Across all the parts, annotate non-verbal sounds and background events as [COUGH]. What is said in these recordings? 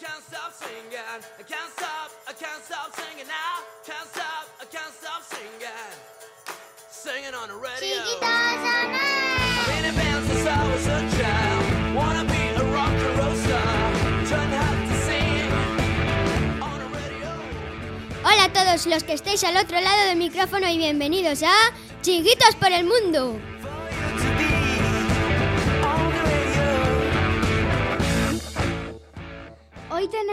can't stop singing. I can't stop, I can't stop singing now. Can't stop, I can't stop singing. Singing on the radio. I've been in bands since I was a child. Wanna be a rock and roll star. Trying hard to sing on the radio. Hola a todos los que estáis al otro lado del micrófono y bienvenidos a Chiquitos por el Mundo.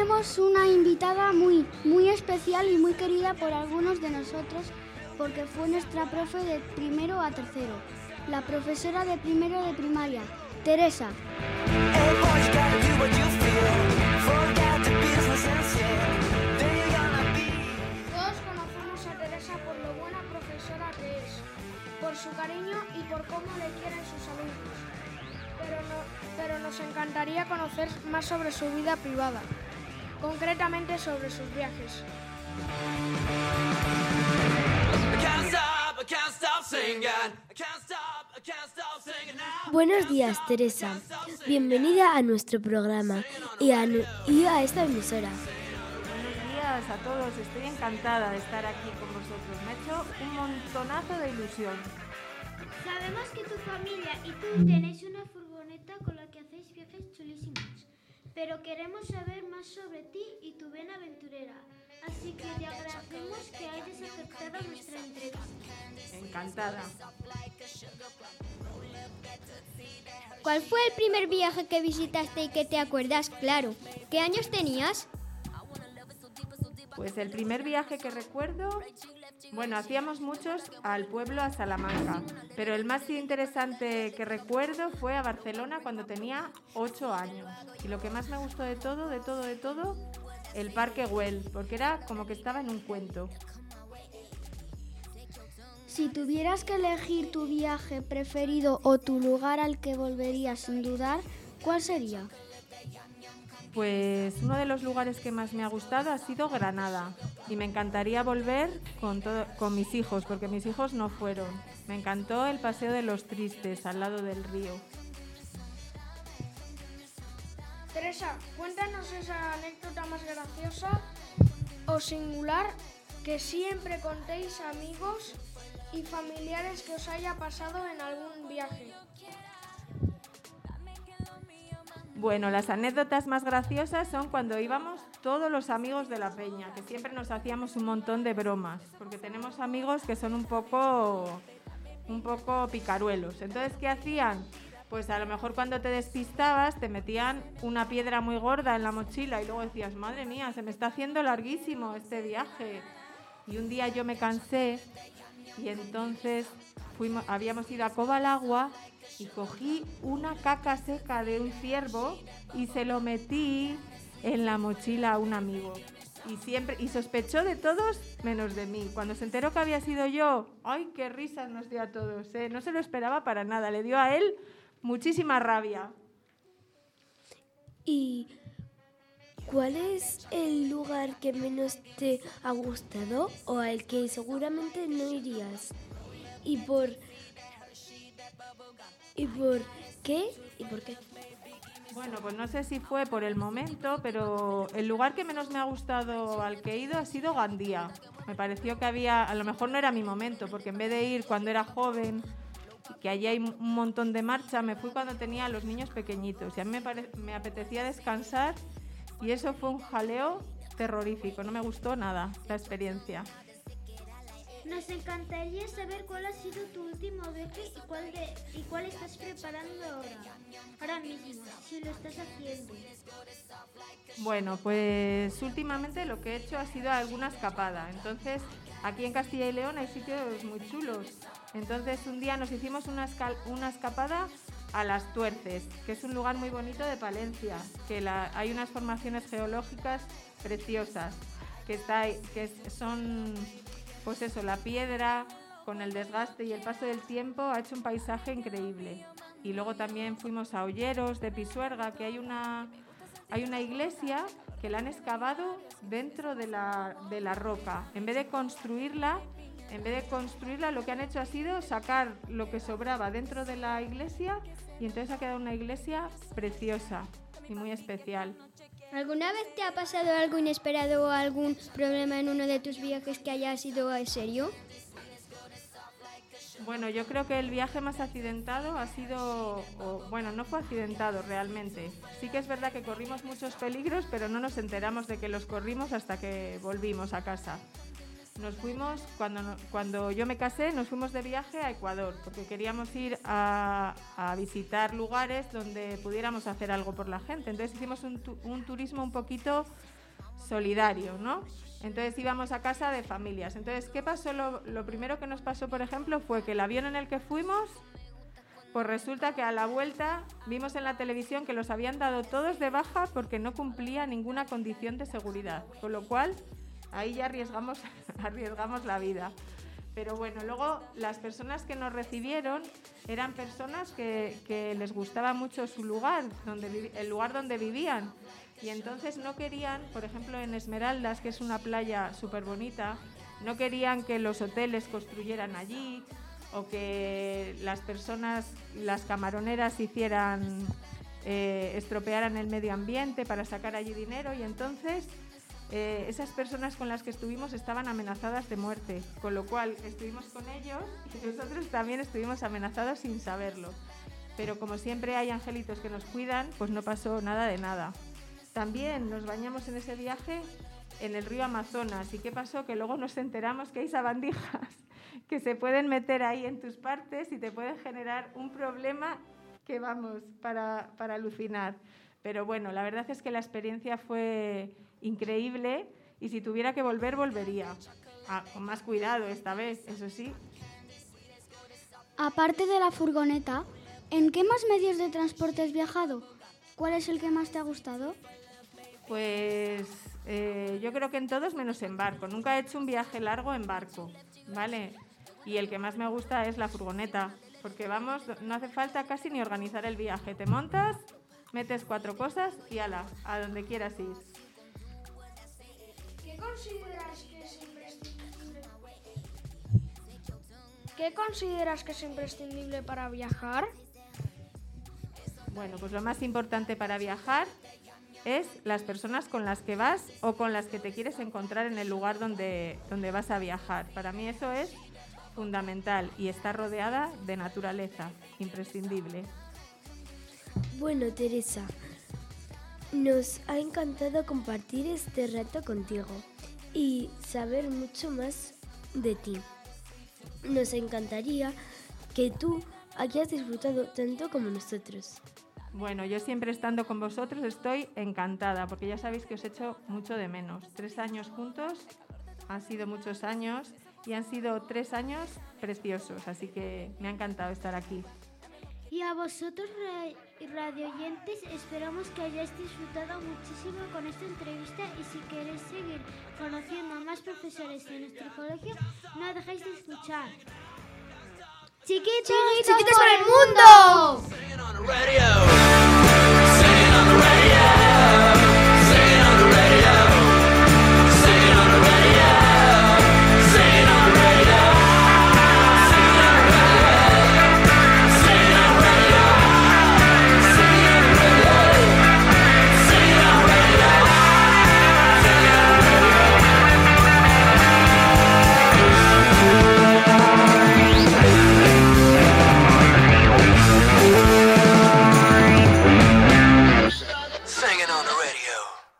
Tenemos una invitada muy, muy especial y muy querida por algunos de nosotros porque fue nuestra profe de primero a tercero, la profesora de primero de primaria, Teresa. Todos conocemos a Teresa por lo buena profesora que es, por su cariño y por cómo le quieren sus alumnos. Pero, pero nos encantaría conocer más sobre su vida privada, concretamente sobre sus viajes. Buenos días, Teresa. Bienvenida a nuestro programa y a, nu- y a esta emisora. Buenos días a todos, estoy encantada de estar aquí con vosotros. Me ha hecho un montonazo de ilusión. Sabemos que tu familia y tú tenéis una furgoneta con la que hacéis viajes chulísimos, pero queremos saber más sobre ti y tu vena aventurera. Así que te agradecemos que hayas aceptado nuestra entrevista. Encantada. ¿Cuál fue el primer viaje que visitaste y que te acuerdas? Claro. ¿Qué años tenías? Pues el primer viaje que recuerdo, bueno, hacíamos muchos al pueblo a Salamanca, pero el más interesante que recuerdo fue a Barcelona cuando tenía 8 años. Y lo que más me gustó de todo, de todo, de todo, el Parque Güell, porque era como que estaba en un cuento. Si tuvieras que elegir tu viaje preferido o tu lugar al que volverías sin dudar, ¿cuál sería? Pues uno de los lugares que más me ha gustado ha sido Granada y me encantaría volver con, todo- con mis hijos porque mis hijos no fueron. Me encantó el Paseo de los Tristes al lado del río. Teresa, cuéntanos esa anécdota más graciosa o singular que siempre contéis amigos y familiares que os haya pasado en Bueno, las anécdotas más graciosas son cuando íbamos todos los amigos de la peña, que siempre nos hacíamos un montón de bromas, porque tenemos amigos que son un poco un poco picaruelos. Entonces, ¿qué hacían? Pues a lo mejor cuando te despistabas te metían una piedra muy gorda en la mochila y luego decías, madre mía, se me está haciendo larguísimo este viaje. Y un día yo me cansé y entonces fuimos, habíamos ido a Cova al Agua y cogí una caca seca de un ciervo y se lo metí en la mochila a un amigo. Y siempre y sospechó de todos menos de mí. Cuando se enteró que había sido yo, ay, qué risas nos dio a todos. ¿eh? No se lo esperaba para nada. Le dio a él muchísima rabia. ¿Y cuál es el lugar que menos te ha gustado o al que seguramente no irías? ¿Y por ¿Y por qué? ¿Y por qué? Bueno, pues no sé si fue por el momento, pero el lugar que menos me ha gustado al que he ido ha sido Gandía. Me pareció que había, a lo mejor no era mi momento, porque en vez de ir cuando era joven, que allí hay un montón de marcha, me fui cuando tenía a los niños pequeñitos. Y a mí me, pare- me apetecía descansar y eso fue un jaleo terrorífico. No me gustó nada la experiencia. Nos encantaría saber cuál ha sido tu último viaje y cuál, de, cuál estás preparando ahora, ahora mismo, si lo estás haciendo. Bueno, pues últimamente lo que he hecho ha sido alguna escapada. Entonces, aquí en Castilla y León hay sitios muy chulos. Entonces, un día nos hicimos una, una escapada a Las Tuerces, que es un lugar muy bonito de Palencia, que hay unas formaciones geológicas preciosas, que, que son, pues eso, la piedra con el desgaste y el paso del tiempo ha hecho un paisaje increíble. Y luego también fuimos a Olleros de Pisuerga, que hay una, hay una iglesia que la han excavado dentro de la, de la roca. En vez de construirla, en vez de construirla, lo que han hecho ha sido sacar lo que sobraba dentro de la iglesia y entonces ha quedado una iglesia preciosa y muy especial. ¿Alguna vez te ha pasado algo inesperado o algún problema en uno de tus viajes que haya sido serio? Bueno, yo creo que el viaje más accidentado ha sido, bueno, no fue accidentado realmente. Sí que es verdad que corrimos muchos peligros, pero no nos enteramos de que los corrimos hasta que volvimos a casa. Nos fuimos, cuando, cuando yo me casé, nos fuimos de viaje a Ecuador, porque queríamos ir a, visitar lugares donde pudiéramos hacer algo por la gente. Entonces hicimos un, un turismo un poquito solidario, ¿no? Entonces íbamos a casa de familias. Entonces, ¿qué pasó? Lo, primero que nos pasó, por ejemplo, fue que el avión en el que fuimos, pues resulta que a la vuelta vimos en la televisión que los habían dado todos de baja porque no cumplía ninguna condición de seguridad. Con lo cual, ahí ya arriesgamos, [LAUGHS] arriesgamos la vida. Pero bueno, luego las personas que nos recibieron eran personas que, que les gustaba mucho su lugar, donde, el lugar donde vivían. Y entonces no querían, por ejemplo, en Esmeraldas, que es una playa súper bonita, no querían que los hoteles construyeran allí o que las personas, las camaroneras hicieran, eh, estropearan el medio ambiente para sacar allí dinero y entonces eh, esas personas con las que estuvimos estaban amenazadas de muerte, con lo cual estuvimos con ellos y nosotros también estuvimos amenazados sin saberlo. Pero como siempre hay angelitos que nos cuidan, pues no pasó nada de nada. También nos bañamos en ese viaje en el río Amazonas. ¿Y qué pasó? Que luego nos enteramos que hay sabandijas [LAUGHS] que se pueden meter ahí en tus partes y te pueden generar un problema que vamos para, alucinar. Pero bueno, la verdad es que la experiencia fue increíble y si tuviera que volver, volvería. Ah, con más cuidado esta vez, eso sí. Aparte de la furgoneta, ¿en qué más medios de transporte has viajado? ¿Cuál es el que más te ha gustado? Pues eh, yo creo que en todos menos en barco. Nunca he hecho un viaje largo en barco, ¿vale? Y el que más me gusta es la furgoneta, porque vamos, no hace falta casi ni organizar el viaje. Te montas, metes cuatro cosas y ala, a donde quieras ir. ¿Qué consideras que es imprescindible? ¿Qué consideras que es imprescindible para viajar? Bueno, pues lo más importante para viajar es las personas con las que vas o con las que te quieres encontrar en el lugar donde, donde vas a viajar. Para mí eso es fundamental y está rodeada de naturaleza, imprescindible. Bueno, Teresa, nos ha encantado compartir este rato contigo y saber mucho más de ti. Nos encantaría que tú hayas disfrutado tanto como nosotros. Bueno, yo siempre estando con vosotros estoy encantada, porque ya sabéis que os echo mucho de menos. Tres años juntos han sido muchos años y han sido tres años preciosos, así que me ha encantado estar aquí. Y a vosotros, radioyentes, esperamos que hayáis disfrutado muchísimo con esta entrevista y si queréis seguir conociendo a más profesores de nuestro colegio, no dejéis de escuchar. Chiquitos, chiquitos, chiquitos por el mundo.